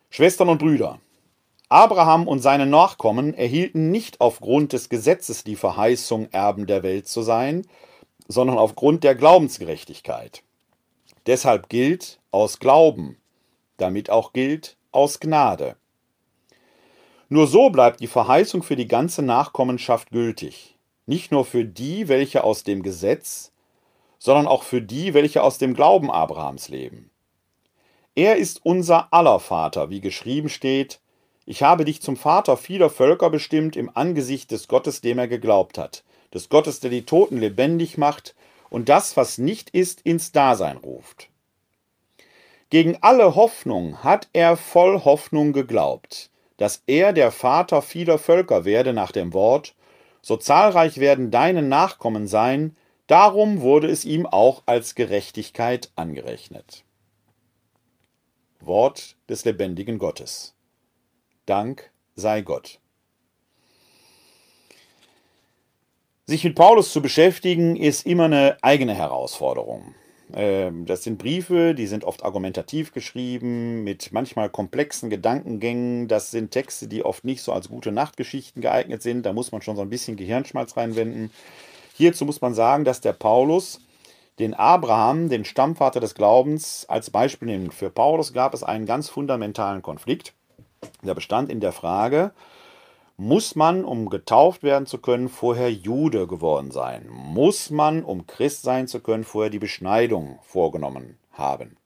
A: Schwestern und Brüder, Abraham und seine Nachkommen erhielten nicht aufgrund des Gesetzes die Verheißung, Erben der Welt zu sein, sondern aufgrund der Glaubensgerechtigkeit. Deshalb gilt aus Glauben, damit auch gilt aus Gnade. Nur so bleibt die Verheißung für die ganze Nachkommenschaft gültig, nicht nur für die, welche aus dem Gesetz, sondern auch für die, welche aus dem Glauben Abrahams leben. Er ist unser aller Vater, wie geschrieben steht, ich habe dich zum Vater vieler Völker bestimmt im Angesicht des Gottes, dem er geglaubt hat, des Gottes, der die Toten lebendig macht und das, was nicht ist, ins Dasein ruft. Gegen alle Hoffnung hat er voll Hoffnung geglaubt, dass er der Vater vieler Völker werde nach dem Wort, so zahlreich werden deine Nachkommen sein, Darum wurde es ihm auch als Gerechtigkeit angerechnet. Wort des lebendigen Gottes. Dank sei Gott. Sich mit Paulus zu beschäftigen, ist immer eine eigene Herausforderung. Ähm, das sind Briefe, die sind oft argumentativ geschrieben, mit manchmal komplexen Gedankengängen. Das sind Texte, die oft nicht so als gute Nachtgeschichten geeignet sind. Da muss man schon so ein bisschen Gehirnschmalz reinwenden. Hierzu muss man sagen, dass der Paulus den Abraham, den Stammvater des Glaubens, als Beispiel nimmt. Für Paulus gab es einen ganz fundamentalen Konflikt. Der bestand in der Frage, muss man, um getauft werden zu können, vorher Jude geworden sein? Muss man, um Christ sein zu können, vorher die Beschneidung vorgenommen haben?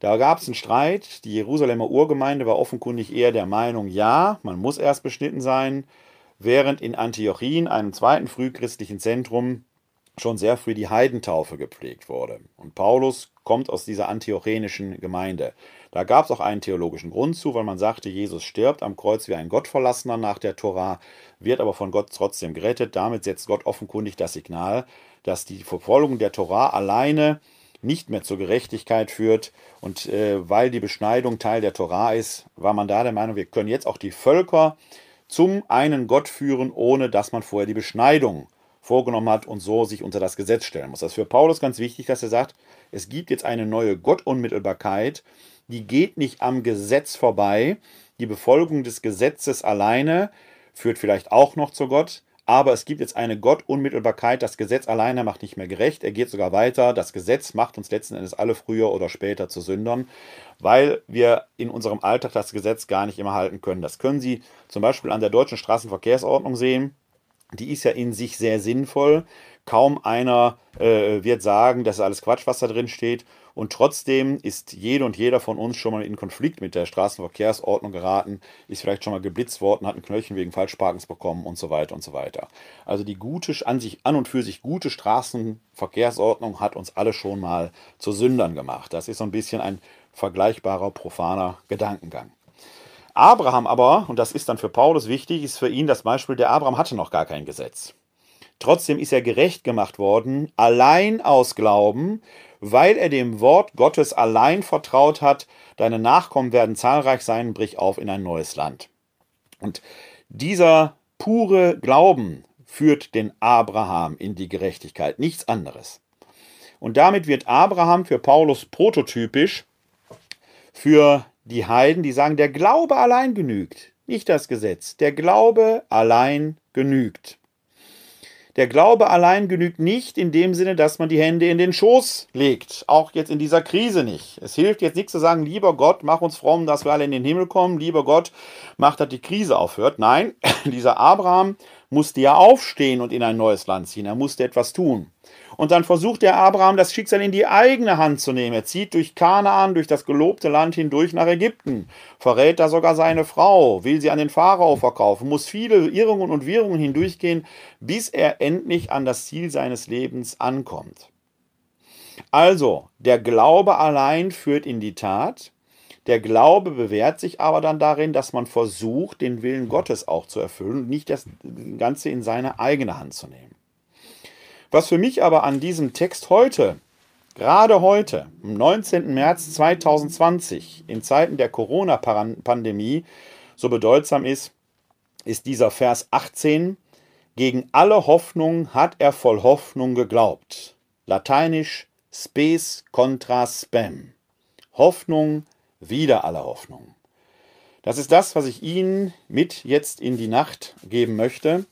A: Da gab es einen Streit. Die Jerusalemer Urgemeinde war offenkundig eher der Meinung, ja, man muss erst beschnitten sein während in Antiochien, einem zweiten frühchristlichen Zentrum, schon sehr früh die Heidentaufe gepflegt wurde. Und Paulus kommt aus dieser antiochenischen Gemeinde. Da gab es auch einen theologischen Grund zu, weil man sagte, Jesus stirbt am Kreuz wie ein Gottverlassener nach der Tora, wird aber von Gott trotzdem gerettet. Damit setzt Gott offenkundig das Signal, dass die Verfolgung der Tora alleine nicht mehr zur Gerechtigkeit führt. Und äh, weil die Beschneidung Teil der Tora ist, war man da der Meinung, wir können jetzt auch die Völker zum einen Gott führen, ohne dass man vorher die Beschneidung vorgenommen hat und so sich unter das Gesetz stellen muss. Das ist für Paulus ganz wichtig, dass er sagt, es gibt jetzt eine neue Gottunmittelbarkeit, die geht nicht am Gesetz vorbei. Die Befolgung des Gesetzes alleine führt vielleicht auch noch zu Gott, aber es gibt jetzt eine Gottunmittelbarkeit. Das Gesetz alleine macht nicht mehr gerecht. Er geht sogar weiter. Das Gesetz macht uns letzten Endes alle früher oder später zu Sündern, weil wir in unserem Alltag das Gesetz gar nicht immer halten können. Das können Sie zum Beispiel an der deutschen Straßenverkehrsordnung sehen. Die ist ja in sich sehr sinnvoll. Kaum einer äh, wird sagen, das ist alles Quatsch, was da drin steht. Und trotzdem ist jede und jeder von uns schon mal in Konflikt mit der Straßenverkehrsordnung geraten, ist vielleicht schon mal geblitzt worden, hat ein Knöllchen wegen Falschparkens bekommen und so weiter und so weiter. Also die gute, an sich, an und für sich gute Straßenverkehrsordnung hat uns alle schon mal zu Sündern gemacht. Das ist so ein bisschen ein vergleichbarer, profaner Gedankengang. Abraham aber, und das ist dann für Paulus wichtig, ist für ihn das Beispiel, der Abraham hatte noch gar kein Gesetz. Trotzdem ist er gerecht gemacht worden, allein aus Glauben, weil er dem Wort Gottes allein vertraut hat, deine Nachkommen werden zahlreich sein, brich auf in ein neues Land. Und dieser pure Glauben führt den Abraham in die Gerechtigkeit, nichts anderes. Und damit wird Abraham für Paulus prototypisch für die Heiden, die sagen, der Glaube allein genügt, nicht das Gesetz. Der Glaube allein genügt. Der Glaube allein genügt nicht in dem Sinne, dass man die Hände in den Schoß legt. Auch jetzt in dieser Krise nicht. Es hilft jetzt nichts zu sagen, lieber Gott, mach uns fromm, dass wir alle in den Himmel kommen. Lieber Gott, mach, dass die Krise aufhört. Nein, dieser Abraham musste ja aufstehen und in ein neues Land ziehen. Er musste etwas tun. Und dann versucht der Abraham, das Schicksal in die eigene Hand zu nehmen. Er zieht durch Kanaan, durch das gelobte Land hindurch nach Ägypten, verrät da sogar seine Frau, will sie an den Pharao verkaufen, muss viele Irrungen und Wirrungen hindurchgehen, bis er endlich an das Ziel seines Lebens ankommt. Also, der Glaube allein führt in die Tat. Der Glaube bewährt sich aber dann darin, dass man versucht, den Willen Gottes auch zu erfüllen und nicht das Ganze in seine eigene Hand zu nehmen. Was für mich aber an diesem Text heute, gerade heute, am 19. März 2020, in Zeiten der Corona-Pandemie, so bedeutsam ist, ist dieser Vers 18. Gegen alle Hoffnung hat er voll Hoffnung geglaubt. Lateinisch spes contra spam. Hoffnung wieder aller Hoffnung. Das ist das, was ich Ihnen mit jetzt in die Nacht geben möchte.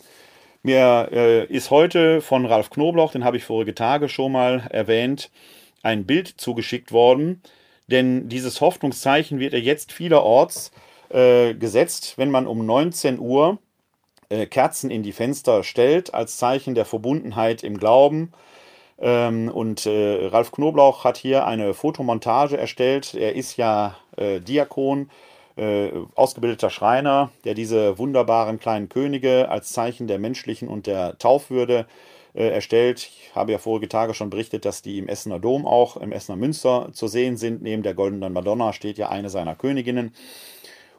A: Mir äh, ist heute von Ralf Knobloch, den habe ich vorige Tage schon mal erwähnt, ein Bild zugeschickt worden. Denn dieses Hoffnungszeichen wird ja jetzt vielerorts äh, gesetzt, wenn man um 19 Uhr äh, Kerzen in die Fenster stellt, als Zeichen der Verbundenheit im Glauben. Ähm, und äh, Ralf Knoblauch hat hier eine Fotomontage erstellt. Er ist ja äh, Diakon äh, ausgebildeter Schreiner, der diese wunderbaren kleinen Könige als Zeichen der menschlichen und der Taufwürde äh, erstellt. Ich habe ja vorige Tage schon berichtet, dass die im Essener Dom auch, im Essener Münster zu sehen sind. Neben der goldenen Madonna steht ja eine seiner Königinnen.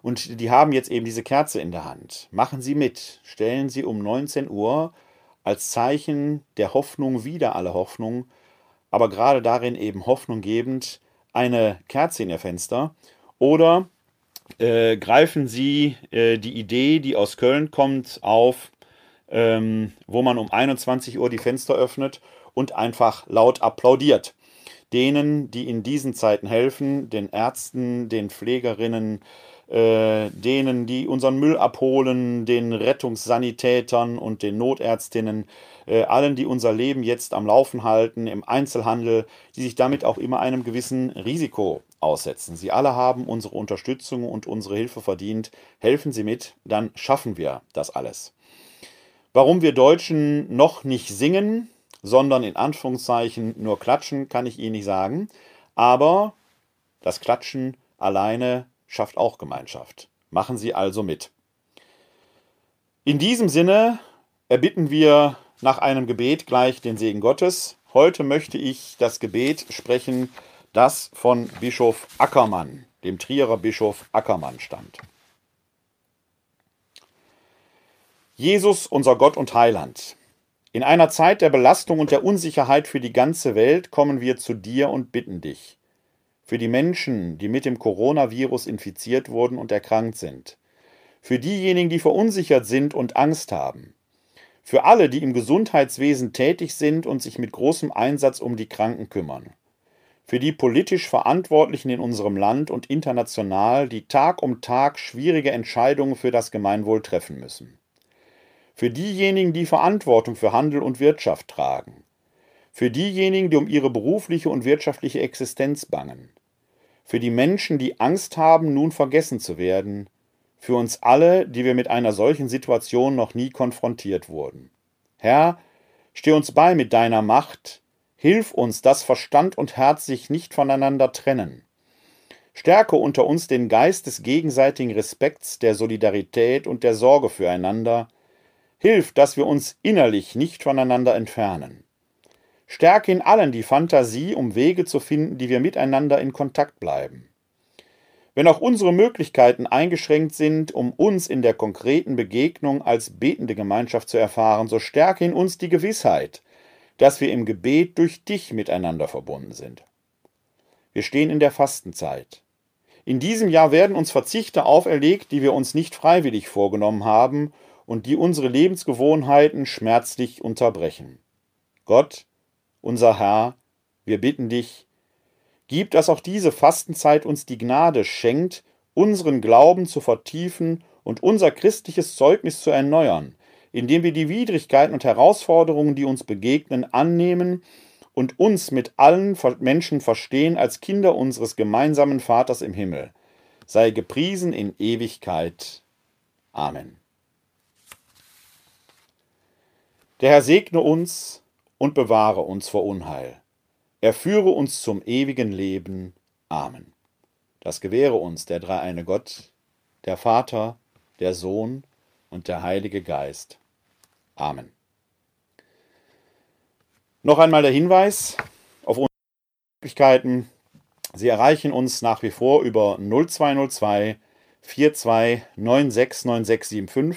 A: Und die haben jetzt eben diese Kerze in der Hand. Machen Sie mit. Stellen Sie um 19 Uhr als Zeichen der Hoffnung wieder alle Hoffnung, aber gerade darin eben Hoffnung gebend, eine Kerze in Ihr Fenster. Oder äh, greifen Sie äh, die Idee, die aus Köln kommt, auf, ähm, wo man um 21 Uhr die Fenster öffnet und einfach laut applaudiert. Denen, die in diesen Zeiten helfen, den Ärzten, den Pflegerinnen, äh, denen, die unseren Müll abholen, den Rettungssanitätern und den Notärztinnen, äh, allen, die unser Leben jetzt am Laufen halten, im Einzelhandel, die sich damit auch immer einem gewissen Risiko aussetzen. Sie alle haben unsere Unterstützung und unsere Hilfe verdient. Helfen Sie mit, dann schaffen wir das alles. Warum wir Deutschen noch nicht singen, sondern in Anführungszeichen nur klatschen, kann ich Ihnen nicht sagen. Aber das Klatschen alleine schafft auch Gemeinschaft. Machen Sie also mit. In diesem Sinne erbitten wir nach einem Gebet gleich den Segen Gottes. Heute möchte ich das Gebet sprechen, das von Bischof Ackermann, dem Trierer Bischof Ackermann stammt. Jesus, unser Gott und Heiland, in einer Zeit der Belastung und der Unsicherheit für die ganze Welt kommen wir zu dir und bitten dich. Für die Menschen, die mit dem Coronavirus infiziert wurden und erkrankt sind. Für diejenigen, die verunsichert sind und Angst haben. Für alle, die im Gesundheitswesen tätig sind und sich mit großem Einsatz um die Kranken kümmern für die politisch Verantwortlichen in unserem Land und international, die Tag um Tag schwierige Entscheidungen für das Gemeinwohl treffen müssen. Für diejenigen, die Verantwortung für Handel und Wirtschaft tragen. Für diejenigen, die um ihre berufliche und wirtschaftliche Existenz bangen. Für die Menschen, die Angst haben, nun vergessen zu werden. Für uns alle, die wir mit einer solchen Situation noch nie konfrontiert wurden. Herr, steh uns bei mit deiner Macht, Hilf uns, dass Verstand und Herz sich nicht voneinander trennen. Stärke unter uns den Geist des gegenseitigen Respekts, der Solidarität und der Sorge füreinander. Hilf, dass wir uns innerlich nicht voneinander entfernen. Stärke in allen die Fantasie, um Wege zu finden, die wir miteinander in Kontakt bleiben. Wenn auch unsere Möglichkeiten eingeschränkt sind, um uns in der konkreten Begegnung als betende Gemeinschaft zu erfahren, so stärke in uns die Gewissheit, dass wir im Gebet durch dich miteinander verbunden sind. Wir stehen in der Fastenzeit. In diesem Jahr werden uns Verzichte auferlegt, die wir uns nicht freiwillig vorgenommen haben und die unsere Lebensgewohnheiten schmerzlich unterbrechen. Gott, unser Herr, wir bitten dich, gib, dass auch diese Fastenzeit uns die Gnade schenkt, unseren Glauben zu vertiefen und unser christliches Zeugnis zu erneuern, indem wir die Widrigkeiten und Herausforderungen, die uns begegnen, annehmen und uns mit allen Menschen verstehen als Kinder unseres gemeinsamen Vaters im Himmel. Sei gepriesen in Ewigkeit. Amen. Der Herr segne uns und bewahre uns vor Unheil. Er führe uns zum ewigen Leben. Amen. Das gewähre uns der dreieine Gott, der Vater, der Sohn und der Heilige Geist. Amen. Noch einmal der Hinweis auf unsere Möglichkeiten. Sie erreichen uns nach wie vor über 0202 42969675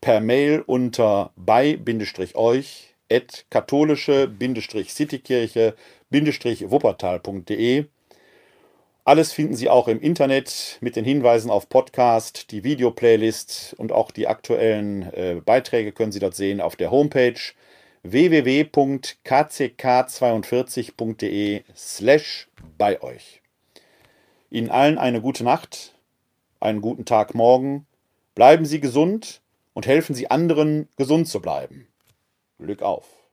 A: per Mail unter bei-euch katholische-citykirche-wuppertal.de Alles finden Sie auch im Internet mit den Hinweisen auf Podcast, die Videoplaylist und auch die aktuellen äh, Beiträge können Sie dort sehen auf der Homepage www.kck42.de slash bei euch. Ihnen allen eine gute Nacht, einen guten Tag morgen, bleiben Sie gesund und helfen Sie anderen, gesund zu bleiben. Glück auf!